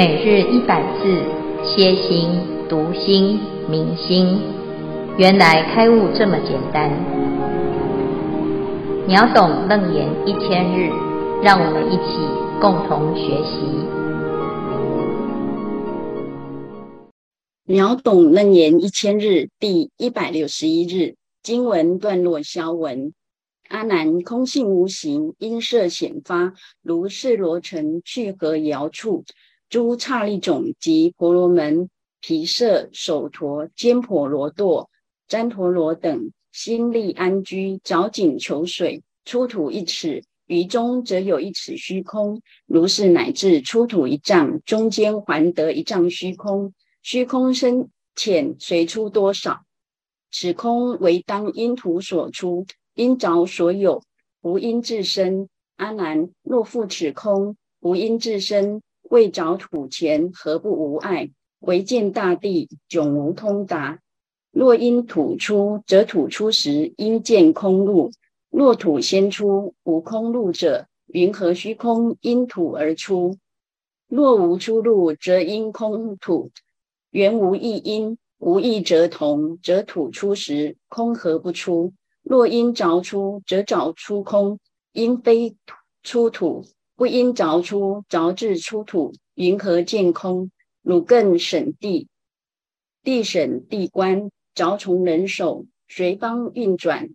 每日一百字，歇心、读心、明心，原来开悟这么简单。秒懂楞严一千日，让我们一起共同学习。秒懂楞严一千日第一百六十一日经文段落消文。阿难，空性无形，因色显发，如是罗城去何遥处。诸刹利种及婆罗门、毗舍、首陀、坚婆罗多、旃陀罗等，心力安居，凿井求水，出土一尺，于中则有一尺虚空。如是乃至出土一丈，中间还得一丈虚空。虚空深浅随出多少？此空唯当因土所出，因着所有，无因自生。阿难，若复此空无因自生。未着土前，何不无碍？唯见大地迥无通达。若因土出，则土出时应见空路；若土先出，无空路者，云何虚空因土而出？若无出路，则因空土，缘无一因，无一则同，则土出时，空何不出？若因着出，则着出空，因非出土。不因凿出，着自出土，云何见空？汝更审地，地审地观，凿从人手，随方运转，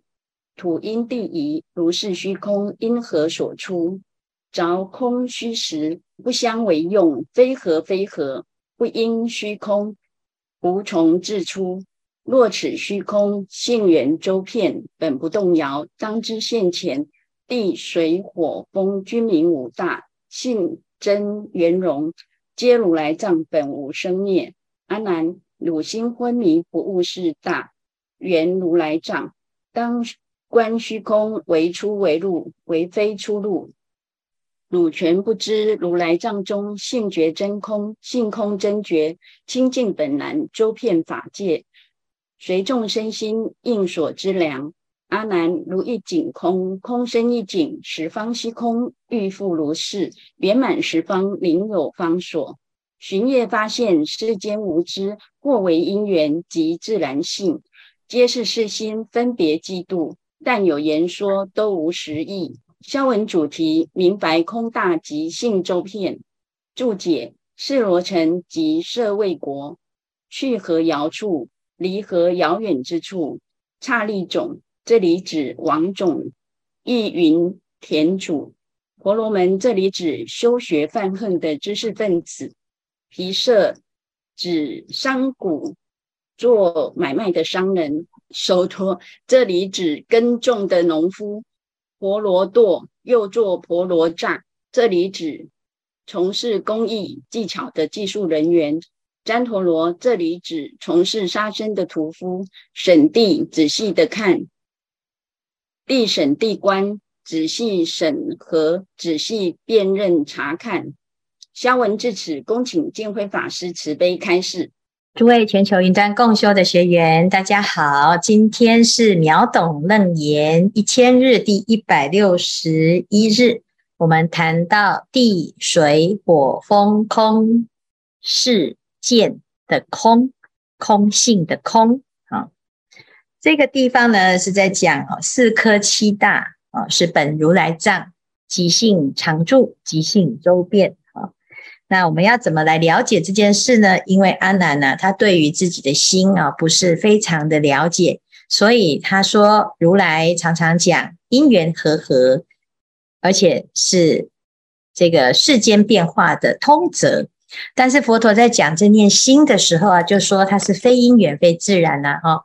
土因地移，如是虚空因何所出？凿空虚实，不相为用，非何非何？不因虚空，无从自出。若此虚空性圆周遍，本不动摇，当知现前。地水火风君名五大，性真圆融，皆如来藏本无生灭。阿难，汝心昏迷，不悟是大圆如来藏，当观虚空为出为入，为非出入。汝全不知如来藏中性觉真空，性空真觉，清净本然，周遍法界，随众生心应所知量。阿难，如一井空，空生一井，十方虚空欲复如是，圆满十方，宁有方所？寻业发现世间无知，或为因缘及自然性，皆是世心分别计度，但有言说都无实义。消文主题：明白空大及性周遍。注解：世罗城即舍卫国，去何遥处，离何遥远之处。刹利种。这里指王种，亦云田主。婆罗门这里指修学犯恨的知识分子。毗舍指商贾做买卖的商人。手陀这里指耕种的农夫。婆罗多又作婆罗栅，这里指从事工艺技巧的技术人员。旃陀罗这里指从事杀生的屠夫。审谛仔细的看。谛审谛观，仔细审核，仔细辨认查看。消文至此，恭请见辉法师慈悲开示。诸位全球云端共修的学员，大家好，今天是秒懂楞严一千日第一百六十一日，我们谈到地水火风空世间的空，空性的空。这个地方呢，是在讲四科七大啊，是本如来藏，即性常住，即性周遍啊。那我们要怎么来了解这件事呢？因为阿难呢，他对于自己的心啊，不是非常的了解，所以他说如来常常讲因缘和合，而且是这个世间变化的通则。但是佛陀在讲这念心的时候啊，就说它是非因缘非自然呐，哈。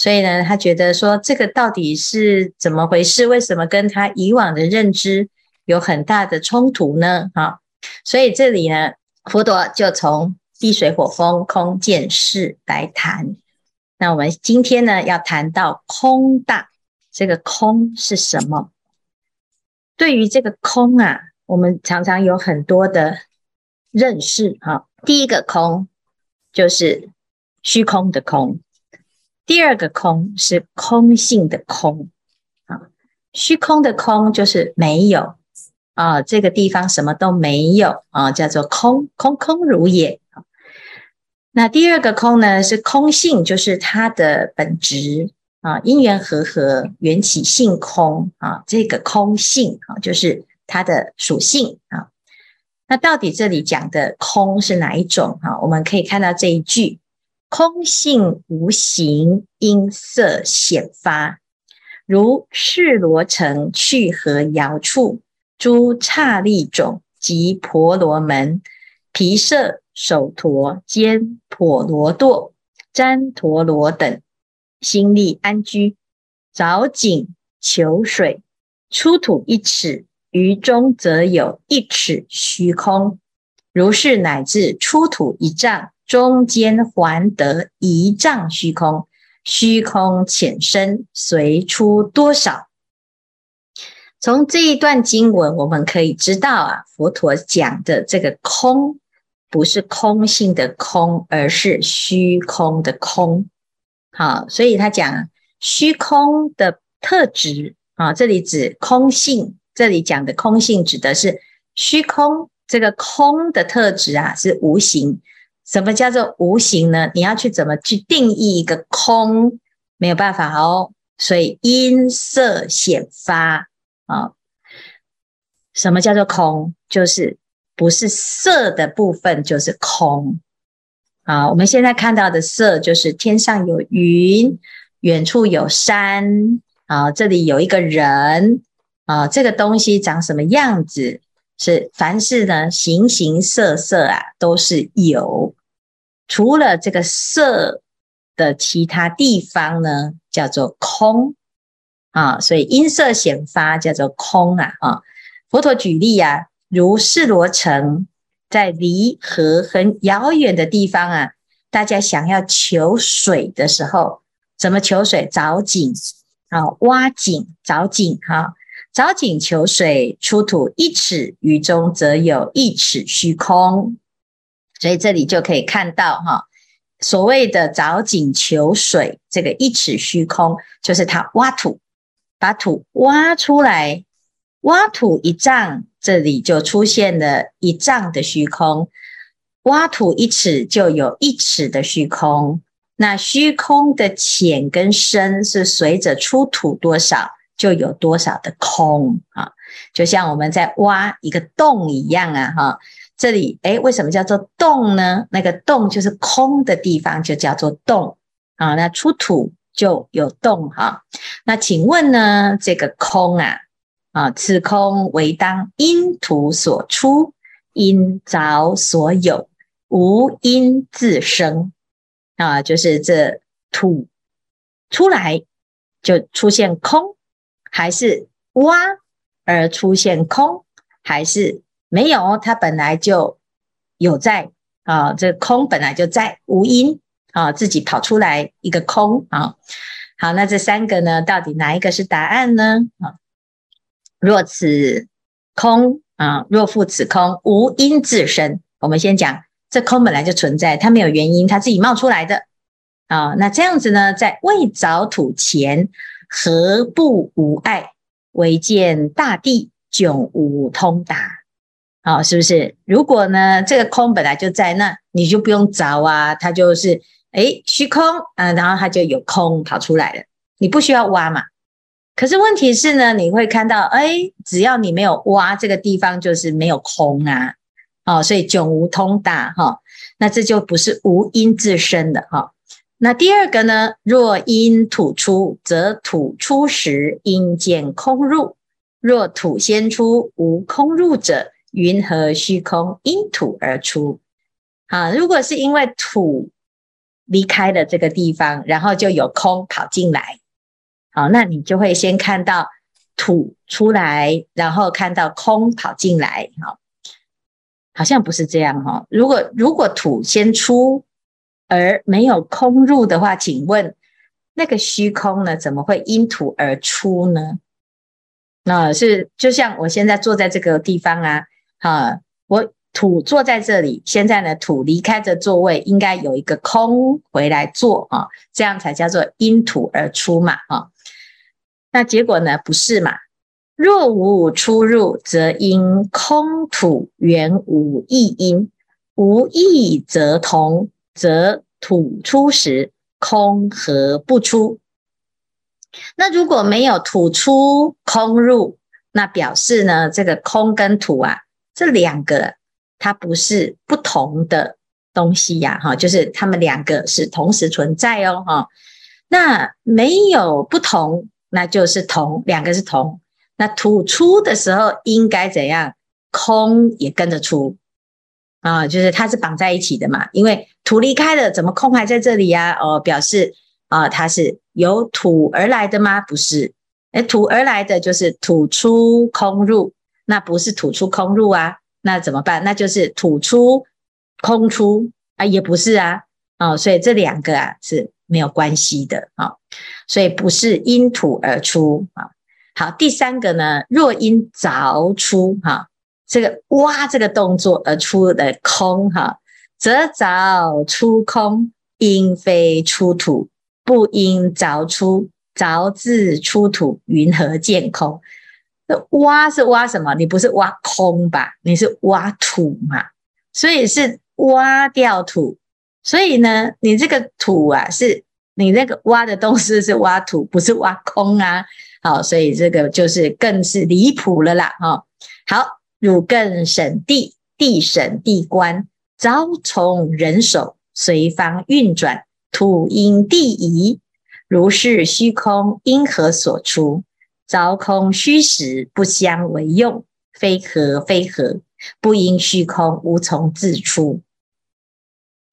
所以呢，他觉得说这个到底是怎么回事？为什么跟他以往的认知有很大的冲突呢？哈，所以这里呢，佛陀就从地水火风空见识来谈。那我们今天呢，要谈到空大，这个空是什么？对于这个空啊，我们常常有很多的认识。哈，第一个空就是虚空的空。第二个空是空性的空，啊，虚空的空就是没有，啊，这个地方什么都没有啊，叫做空，空空如也。那第二个空呢，是空性，就是它的本质啊，因缘和合，缘起性空啊，这个空性啊，就是它的属性啊。那到底这里讲的空是哪一种哈？我们可以看到这一句：空性无形，音色显发，如视罗城去河遥处，诸刹利种及婆罗门、毗舍。首陀、肩婆罗多、旃陀罗等，心力安居，凿井求水，出土一尺，于中则有一尺虚空。如是乃至出土一丈，中间还得一丈虚空。虚空浅深，随出多少？从这一段经文，我们可以知道啊，佛陀讲的这个空。不是空性的空，而是虚空的空。好，所以他讲虚空的特质啊，这里指空性。这里讲的空性指的是虚空，这个空的特质啊是无形。什么叫做无形呢？你要去怎么去定义一个空？没有办法哦。所以音色显发啊，什么叫做空？就是。不是色的部分就是空啊！我们现在看到的色就是天上有云，远处有山啊，这里有一个人啊，这个东西长什么样子？是凡是呢，形形色色啊，都是有，除了这个色的其他地方呢，叫做空啊。所以音色显发叫做空啊！啊，佛陀举例啊。如世罗城，在离河很遥远的地方啊，大家想要求水的时候，怎么求水？凿井啊，挖井，凿井哈，凿井求水，出土一尺，于中则有一尺虚空。所以这里就可以看到哈，所谓的凿井求水，这个一尺虚空，就是他挖土，把土挖出来，挖土一丈。这里就出现了一丈的虚空，挖土一尺就有一尺的虚空。那虚空的浅跟深是随着出土多少就有多少的空啊，就像我们在挖一个洞一样啊哈。这里诶，为什么叫做洞呢？那个洞就是空的地方，就叫做洞啊。那出土就有洞哈。那请问呢，这个空啊？啊，此空为当因土所出，因凿所有，无因自生。啊，就是这土出来就出现空，还是挖而出现空，还是没有？它本来就有在啊，这空本来就在，无因啊，自己跑出来一个空啊。好，那这三个呢，到底哪一个是答案呢？啊？若此空啊，若复此空，无因自生。我们先讲，这空本来就存在，它没有原因，它自己冒出来的啊。那这样子呢，在未凿土前，何不无碍？唯见大地迥无通达。好，是不是？如果呢，这个空本来就在那，你就不用凿啊，它就是诶虚空啊，然后它就有空跑出来了，你不需要挖嘛。可是问题是呢，你会看到，哎，只要你没有挖这个地方，就是没有空啊，哦，所以迥无通达哈，那这就不是无因自生的哈。那第二个呢，若因土出，则土出时因见空入；若土先出，无空入者，云和虚空因土而出？啊，如果是因为土离开了这个地方，然后就有空跑进来。好，那你就会先看到土出来，然后看到空跑进来。好，好像不是这样哈。如果如果土先出而没有空入的话，请问那个虚空呢，怎么会因土而出呢？那是就像我现在坐在这个地方啊，啊，我土坐在这里，现在呢土离开这座位，应该有一个空回来坐啊，这样才叫做因土而出嘛，哈。那结果呢？不是嘛？若无出入，则因空土原无异因，无异则同，则土出时，空何不出？那如果没有土出空入，那表示呢，这个空跟土啊，这两个它不是不同的东西呀，哈，就是它们两个是同时存在哦，哈。那没有不同，那就是同，两个是同。那土出的时候应该怎样？空也跟着出啊，就是它是绑在一起的嘛。因为土离开了，怎么空还在这里呀？哦，表示啊，它是由土而来的吗？不是。诶，土而来的就是土出空入，那不是土出空入啊，那怎么办？那就是土出空出啊，也不是啊，哦，所以这两个啊是没有关系的啊，所以不是因土而出啊。好，第三个呢，若因凿出哈，这个挖这个动作而出的空哈，则凿出空，应非出土，不应凿出。凿自出土，云何见空？挖是挖什么？你不是挖空吧？你是挖土嘛？所以是挖掉土。所以呢，你这个土啊，是你那个挖的东西是挖土，不是挖空啊。好，所以这个就是更是离谱了啦。哈，好，汝更审地，地审地观，凿从人手，随方运转，土因地移。如是虚空因何所出？凿空虚实不相为用，非合非合，不因虚空无从自出。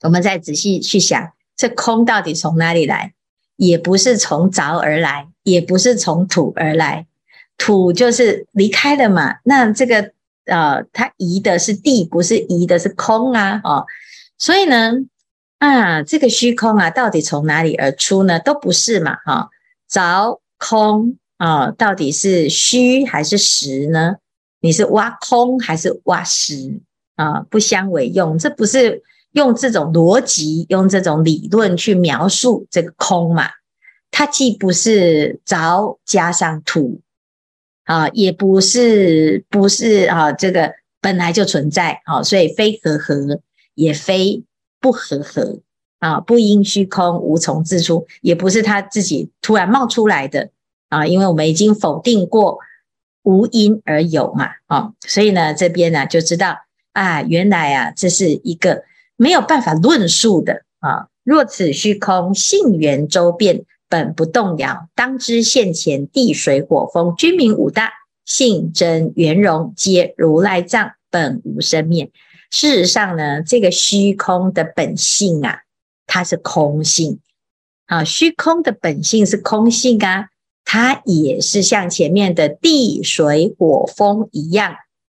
我们再仔细去想，这空到底从哪里来？也不是从凿而来，也不是从土而来。土就是离开了嘛，那这个呃，它移的是地，不是移的是空啊，哦，所以呢。啊，这个虚空啊，到底从哪里而出呢？都不是嘛，哈，凿空啊，到底是虚还是实呢？你是挖空还是挖实啊？不相为用，这不是用这种逻辑、用这种理论去描述这个空嘛？它既不是凿加上土啊，也不是不是啊，这个本来就存在啊，所以非合合，也非。不合合啊，不因虚空无从自出，也不是它自己突然冒出来的啊，因为我们已经否定过无因而有嘛，啊，所以呢，这边呢就知道啊，原来啊，这是一个没有办法论述的啊。若此虚空性缘周遍，本不动摇，当知现前地水火风君名五大，性真圆融，皆如来藏，本无生灭。事实上呢，这个虚空的本性啊，它是空性啊。虚空的本性是空性啊，它也是像前面的地水火风一样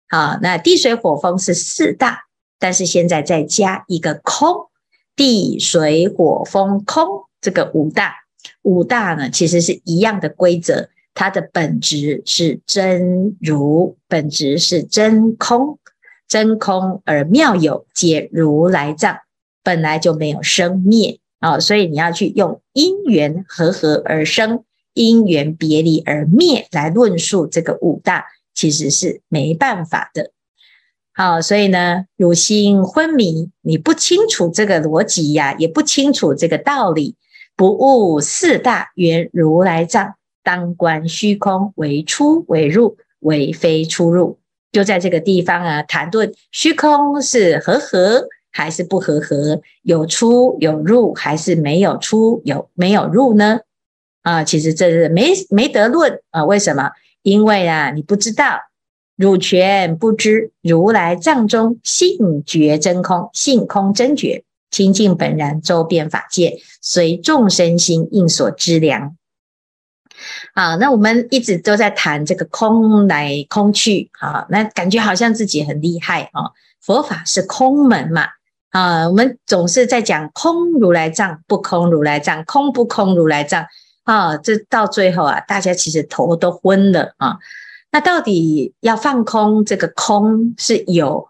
啊。那地水火风是四大，但是现在再加一个空，地水火风空这个五大，五大呢其实是一样的规则，它的本质是真如，本质是真空。真空而妙有，皆如来藏，本来就没有生灭啊、所以你要去用因缘和合而生，因缘别离而灭来论述这个五大，其实是没办法的。好，所以呢，汝心昏迷，你不清楚这个逻辑呀，也不清楚这个道理，不悟四大原如来藏，当观虚空为出为入，为非出入。就在这个地方啊，谈论虚空是和合还是不和合，有出有入还是没有出有没有入呢？啊，其实这是没没得论啊。为什么？因为啊，你不知道，汝全不知如来藏中性觉真空，性空真觉，清净本然，周遍法界，随众生心应所知量。啊，那我们一直都在谈这个空来空去，啊，那感觉好像自己很厉害啊。佛法是空门嘛，啊，我们总是在讲空如来藏，不空如来藏，空不空如来藏，啊，这到最后啊，大家其实头都昏了啊。那到底要放空这个空是有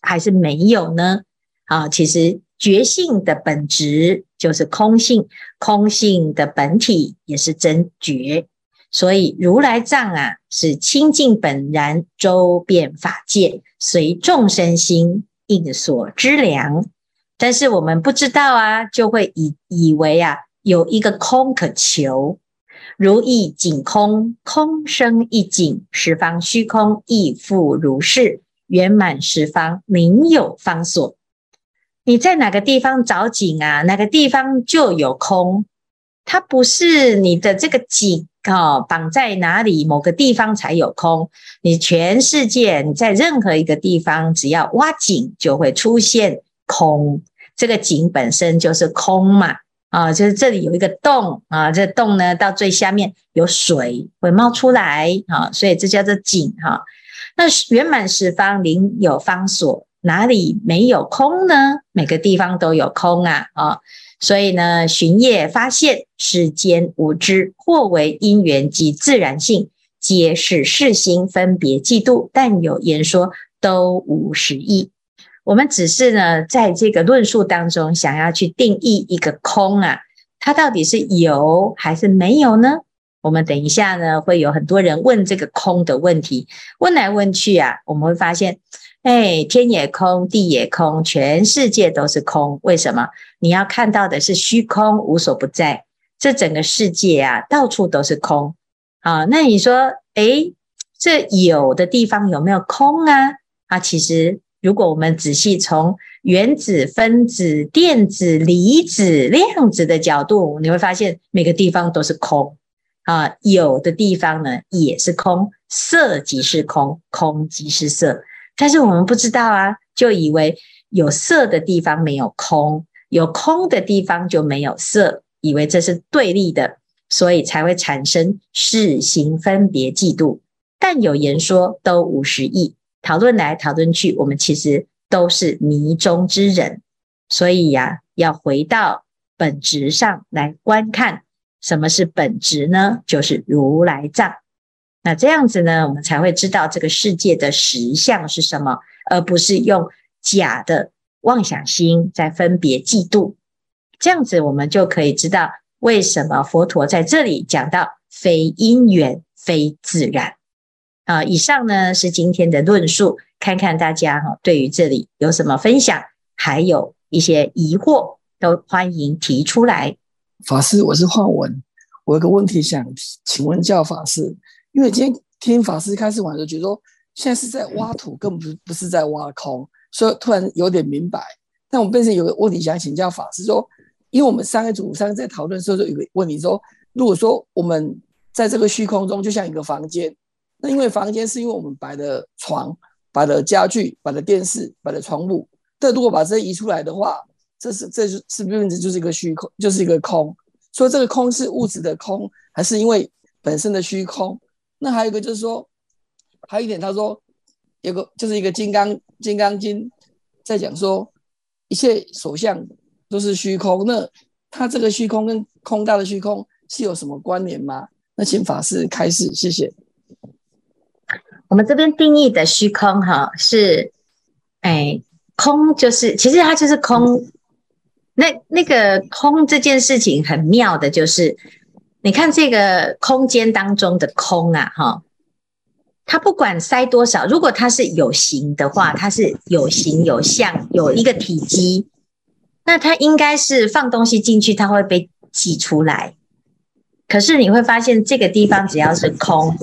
还是没有呢？啊，其实觉性的本质就是空性，空性的本体也是真觉。所以如来藏啊，是清净本然，周遍法界，随众生心应所知量。但是我们不知道啊，就会以以为啊，有一个空可求，如意境空，空生一境，十方虚空亦复如是，圆满十方，名有方所。你在哪个地方找景啊？哪个地方就有空。它不是你的这个景哦，绑在哪里某个地方才有空。你全世界你在任何一个地方，只要挖井就会出现空。这个井本身就是空嘛啊，就是这里有一个洞啊，这洞呢到最下面有水会冒出来啊，所以这叫做井哈。那圆满十方名有方所，哪里没有空呢？每个地方都有空啊啊。所以呢，寻夜发现世间无知，或为因缘及自然性，皆是世心分别计度，但有言说都无实义。我们只是呢，在这个论述当中，想要去定义一个空啊，它到底是有还是没有呢？我们等一下呢，会有很多人问这个空的问题，问来问去啊，我们会发现。哎，天也空，地也空，全世界都是空。为什么？你要看到的是虚空，无所不在。这整个世界啊，到处都是空。啊，那你说，哎，这有的地方有没有空啊？啊，其实如果我们仔细从原子、分子、电子、离子、量子的角度，你会发现每个地方都是空。啊，有的地方呢也是空，色即是空，空即是色。但是我们不知道啊，就以为有色的地方没有空，有空的地方就没有色，以为这是对立的，所以才会产生世心分别计度。但有言说都无实义，讨论来讨论去，我们其实都是迷中之人。所以呀、要回到本质上来观看，什么是本质呢？就是如来藏。那这样子呢，我们才会知道这个世界的实相是什么，而不是用假的妄想心在分别嫉妒。这样子，我们就可以知道为什么佛陀在这里讲到非因缘非自然。啊，以上呢是今天的论述，看看大家哈对于这里有什么分享，还有一些疑惑，都欢迎提出来。法师，我是樊文，我有个问题想请问教法师。因为今天听法师开示完，就觉得说现在是在挖土，根本不不是在挖空，所以突然有点明白。但我本身有个问题想请教法师说，因为我们三个组三个在讨论的时候，就有个问题说，如果说我们在这个虚空中就像一个房间，那因为房间是因为我们摆的床、摆的家具、摆的电视、摆的床铺，但如果把这些移出来的话，这是这是是不是就是一个虚空，就是一个空？所以这个空是物质的空，还是因为本身的虚空？那还有一个就是说，还有一点，他说有个就是一个金刚《金刚经》在讲说，一切所相都是虚空。那它这个虚空跟空大的虚空是有什么关联吗？那请法师开示，谢谢。我们这边定义的虚空哈是，哎，空就是其实它就是空。那那个空这件事情很妙的，就是。你看这个空间当中的空啊，哈，它不管塞多少，如果它是有形的话，它是有形有相，有一个体积，那它应该是放东西进去，它会被挤出来。可是你会发现，这个地方只要是空，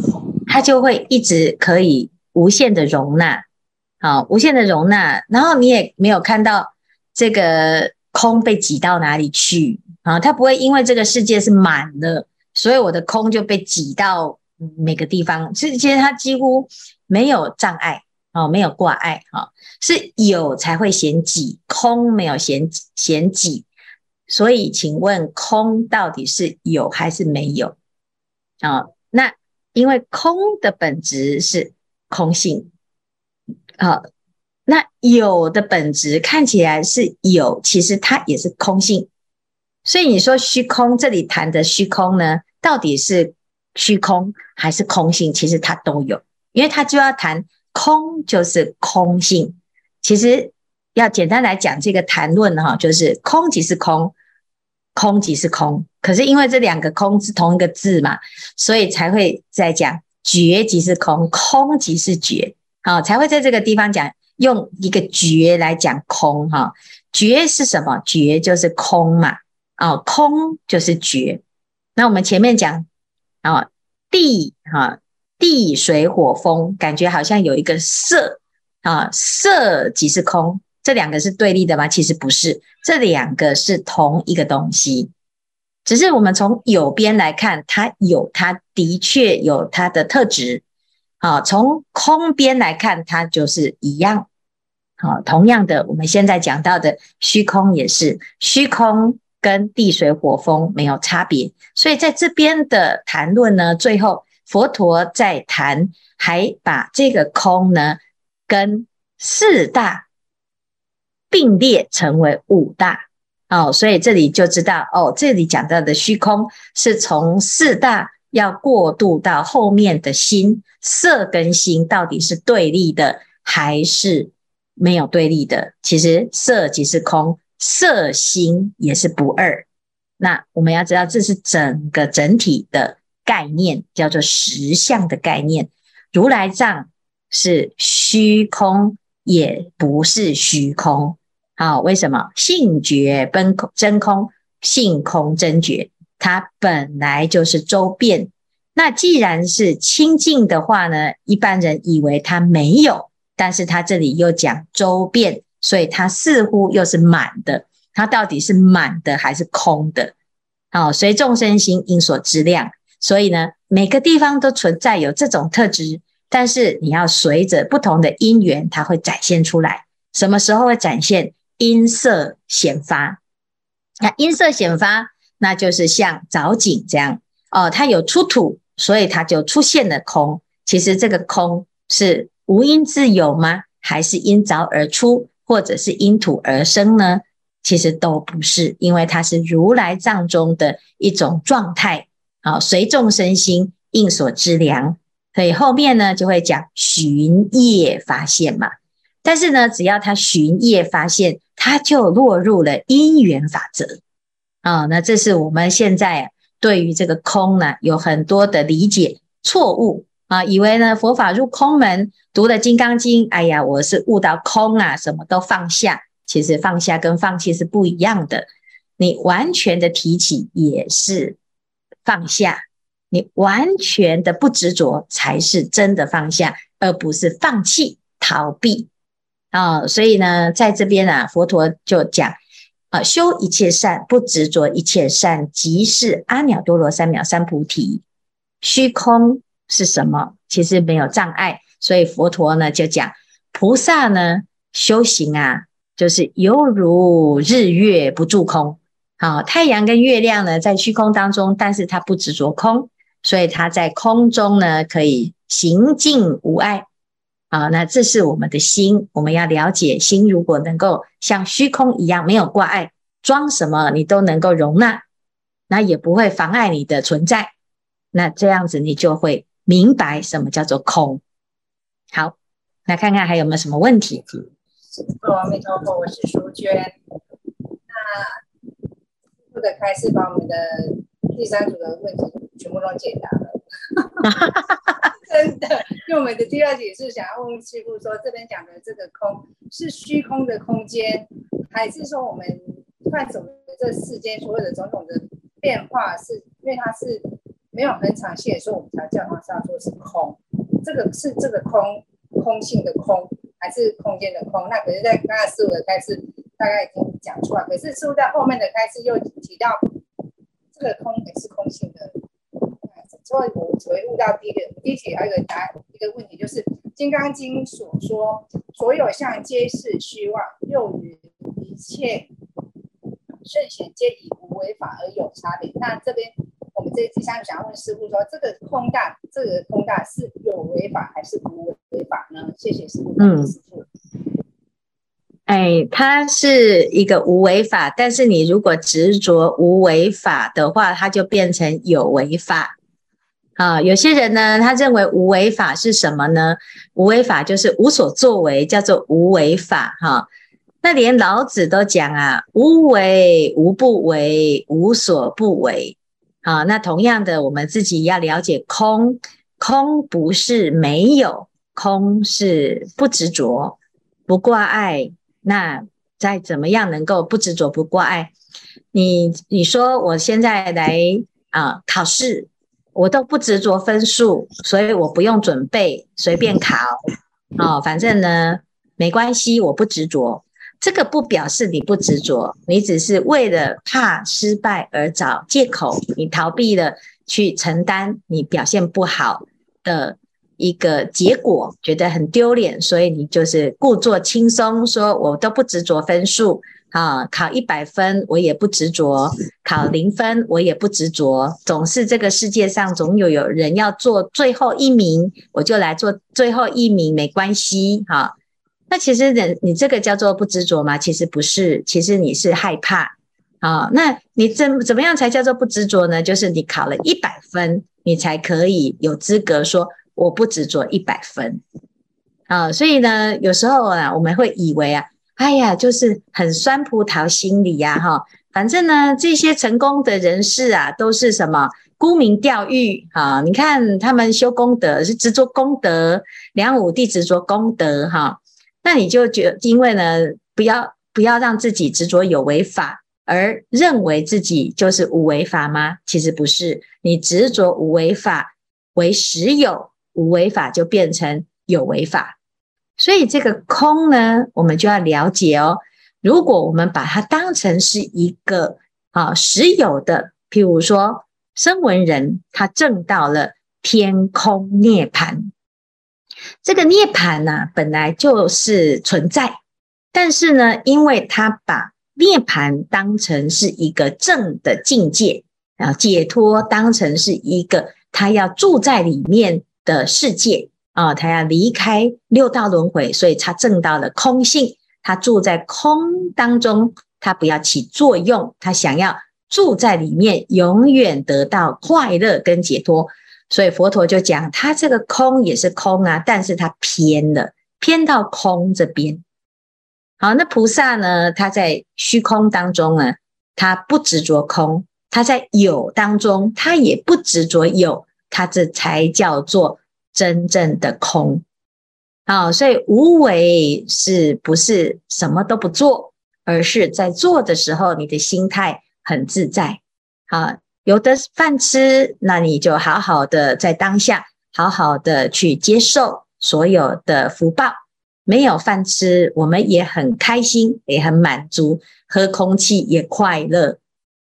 它就会一直可以无限的容纳，好，无限的容纳，然后你也没有看到这个空被挤到哪里去。啊，它不会因为这个世界是满的，所以我的空就被挤到每个地方。其实，其实它几乎没有障碍，哦，没有挂碍，哈，是有才会嫌挤，空没有嫌嫌挤。所以，请问空到底是有还是没有？啊，那因为空的本质是空性，啊，那有的本质看起来是有，其实它也是空性。所以你说虚空，这里谈的虚空呢，到底是虚空还是空性？其实它都有，因为它就要谈空就是空性。其实要简单来讲这个谈论哈，就是空即是空，空即是空，可是因为这两个空是同一个字嘛，所以才会在讲觉即是空，空即是觉，好，才会在这个地方讲用一个觉来讲空哈。觉是什么？觉就是空嘛，哦，空就是觉。那我们前面讲啊，地哈，地水火风，感觉好像有一个色啊，色即是空，这两个是对立的吗？其实不是，这两个是同一个东西，只是我们从有边来看，它有它的确有它的特质，啊，从空边来看，它就是一样。好，同样的，我们现在讲到的虚空也是虚空，跟地水火风没有差别。所以在这边的谈论呢，最后佛陀在谈，还把这个空呢跟四大并列成为五大。哦，所以这里就知道哦，这里讲到的虚空是从四大要过渡到后面的心，色跟心到底是对立的还是？没有对立的，其实色即是空，色心也是不二。那我们要知道，这是整个整体的概念，叫做实相的概念。如来藏是虚空，也不是虚空。好，为什么？性觉本空真空，性空真觉，它本来就是周遍。那既然是清净的话呢，一般人以为它没有。但是它这里又讲周遍，所以它似乎又是满的。它到底是满的还是空的？好，随众生心应所知量。所以呢，每个地方都存在有这种特质，但是你要随着不同的因缘，它会展现出来。什么时候会展现？因色显发。那因色显发，那就是像藻井这样哦，它有出土，所以它就出现了空。其实这个空是。无因自有吗？还是因凿而出，或者是因土而生呢？其实都不是，因为它是如来藏中的一种状态。好，随众生心应所知量，所以后面呢就会讲寻业发现嘛。但是呢，只要他寻业发现，他就落入了因缘法则。啊，那这是我们现在对于这个空呢有很多的理解错误。啊，以为呢佛法入空门，读了《金刚经》，哎呀，我是悟到空啊，什么都放下。其实放下跟放弃是不一样的。你完全的提起也是放下，你完全的不执着才是真的放下，而不是放弃逃避。啊，所以呢，在这边啊，佛陀就讲啊，修一切善，不执着一切善，即是阿耨多罗三藐三菩提。虚空。是什么？其实没有障碍，所以佛陀呢就讲，菩萨呢修行啊，就是犹如日月不住空。好，太阳跟月亮呢在虚空当中，但是它不执着空，所以它在空中呢可以行尽无碍。好，那这是我们的心，我们要了解心，如果能够像虚空一样没有挂碍，装什么你都能够容纳，那也不会妨碍你的存在。那这样子你就会。明白什么叫做空？好，来看看还有没有什么问题？阿弥陀佛，我是淑娟。那师父的开始把我们的第三组的问题全部都解答了，真的。因为我们的第二题是想要问师傅说，这边讲的这个空是虚空的空间，还是说我们看什么这世间所有的种种的变化是，因为它是？没有很长线，所以我们才叫它叫做是空。这个是这个空，空性的空，还是空间的空？那可是，在刚才师傅的开示大概已经讲出来。可是师傅在后面的开示又提到，这个空也是空性的。所以我回悟到第一个第一题，还有一个答一个问题，就是《金刚经》所说，所有相皆是虚妄，又云一切圣贤皆以无为法而有差别。那这边。我们这一想想问师傅说，这个空大，这个空大是有为法还是无为法呢？谢谢师傅。嗯，师傅。哎，它是一个无为法，但是你如果执着无为法的话，它就变成有为法。啊，有些人呢，他认为无为法是什么呢？无为法就是无所作为，叫做无为法。哈，那连老子都讲啊，无为无不为，无所不为。啊，那同样的，我们自己要了解空，空不是没有，空是不执着、不挂碍。那再怎么样能够不执着、不挂碍？你你说我现在来啊考试，我都不执着分数，所以我不用准备，随便考。哦，反正呢没关系，我不执着。这个不表示你不执着，你只是为了怕失败而找借口，你逃避了去承担你表现不好的一个结果，觉得很丢脸，所以你就是故作轻松，说我都不执着分数啊，考一百分我也不执着，考零分我也不执着，总是这个世界上总有有人要做最后一名，我就来做最后一名，没关系哈。那其实人，你这个叫做不执着吗？其实不是，其实你是害怕啊、那你怎怎么样才叫做不执着呢？就是你考了一百分，你才可以有资格说我不执着一百分啊、所以呢，有时候啊，我们会以为啊，哎呀，就是很酸葡萄心理呀，哈。反正呢，这些成功的人士啊，都是什么沽名钓誉啊？你看他们修功德是执着功德，梁武帝执着功德，哈。那你就觉得，因为呢，不要不要让自己执着有为法，而认为自己就是无为法吗？其实不是，你执着无为法为实有，无为法就变成有为法。所以这个空呢，我们就要了解哦。如果我们把它当成是一个啊实有的，譬如说声闻人，他证到了天空涅槃。这个涅槃呢、啊，本来就是存在，但是呢，因为他把涅槃当成是一个正的境界啊，解脱当成是一个他要住在里面的世界啊，他要离开六道轮回，所以他证到了空性，他住在空当中，他不要起作用，他想要住在里面，永远得到快乐跟解脱。所以佛陀就讲，他这个空也是空啊，但是他偏了，偏到空这边。好，那菩萨呢？他在虚空当中呢，他不执着空；他在有当中，他也不执着有。他这才叫做真正的空。啊，所以无为是不是什么都不做，而是在做的时候，你的心态很自在。啊。有的饭吃，那你就好好的在当下，好好的去接受所有的福报。没有饭吃，我们也很开心，也很满足，喝空气也快乐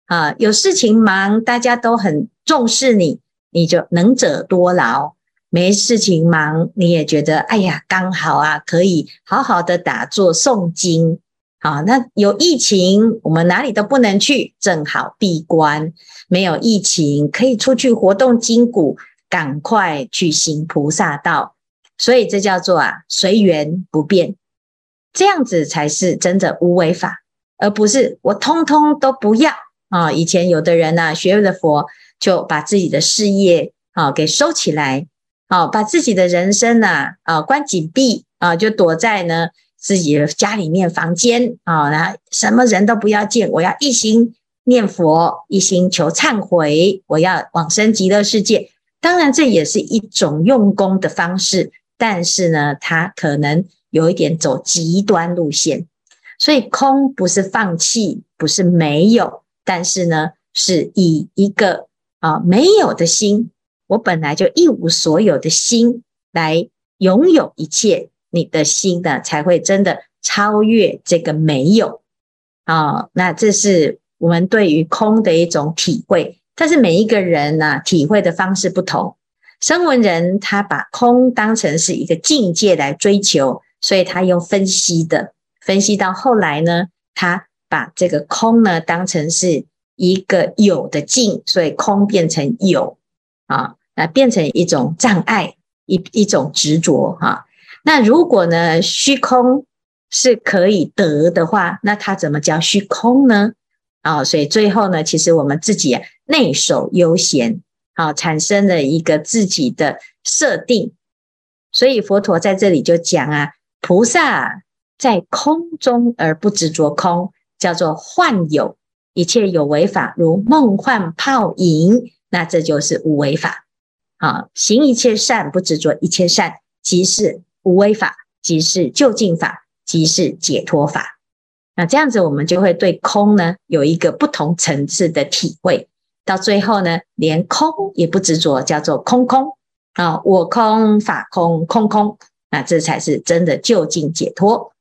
啊。有事情忙，大家都很重视你，你就能者多劳；没事情忙，你也觉得哎呀，刚好啊，可以好好的打坐诵经。好，那有疫情，我们哪里都不能去，正好闭关。没有疫情，可以出去活动筋骨，赶快去行菩萨道。所以这叫做啊，随缘不变，这样子才是真的无为法，而不是我通通都不要啊。以前有的人呢、啊，学了佛，就把自己的事业啊给收起来，啊，把自己的人生呐啊，啊关紧闭啊，就躲在呢。自己的家里面房间啊，然后什么人都不要见，我要一心念佛，一心求忏悔，我要往生极乐世界。当然，这也是一种用功的方式，但是呢，它可能有一点走极端路线。所以，空不是放弃，不是没有，但是呢，是以一个啊没有的心，我本来就一无所有的心来拥有一切。你的心呢，才会真的超越这个没有啊、那这是我们对于空的一种体会。但是每一个人呢，体会的方式不同。声闻人他把空当成是一个境界来追求，所以他用分析的，分析到后来呢，他把这个空呢当成是一个有的境，所以空变成有啊，那变成一种障碍，一一种执着哈。那如果呢，虚空是可以得的话，那它怎么叫虚空呢？啊、所以最后呢，其实我们自己内守悠闲，啊、产生了一个自己的设定。所以佛陀在这里就讲啊，菩萨在空中而不执着空，叫做幻有。一切有为法，如梦幻泡影，那这就是无为法。啊，行一切善，不执着一切善，即是无为法，即是究竟法，即是解脱法。那这样子，我们就会对空呢有一个不同层次的体会。到最后呢，连空也不执着，叫做空空。啊，我空法空空空，那这才是真的究竟解脱。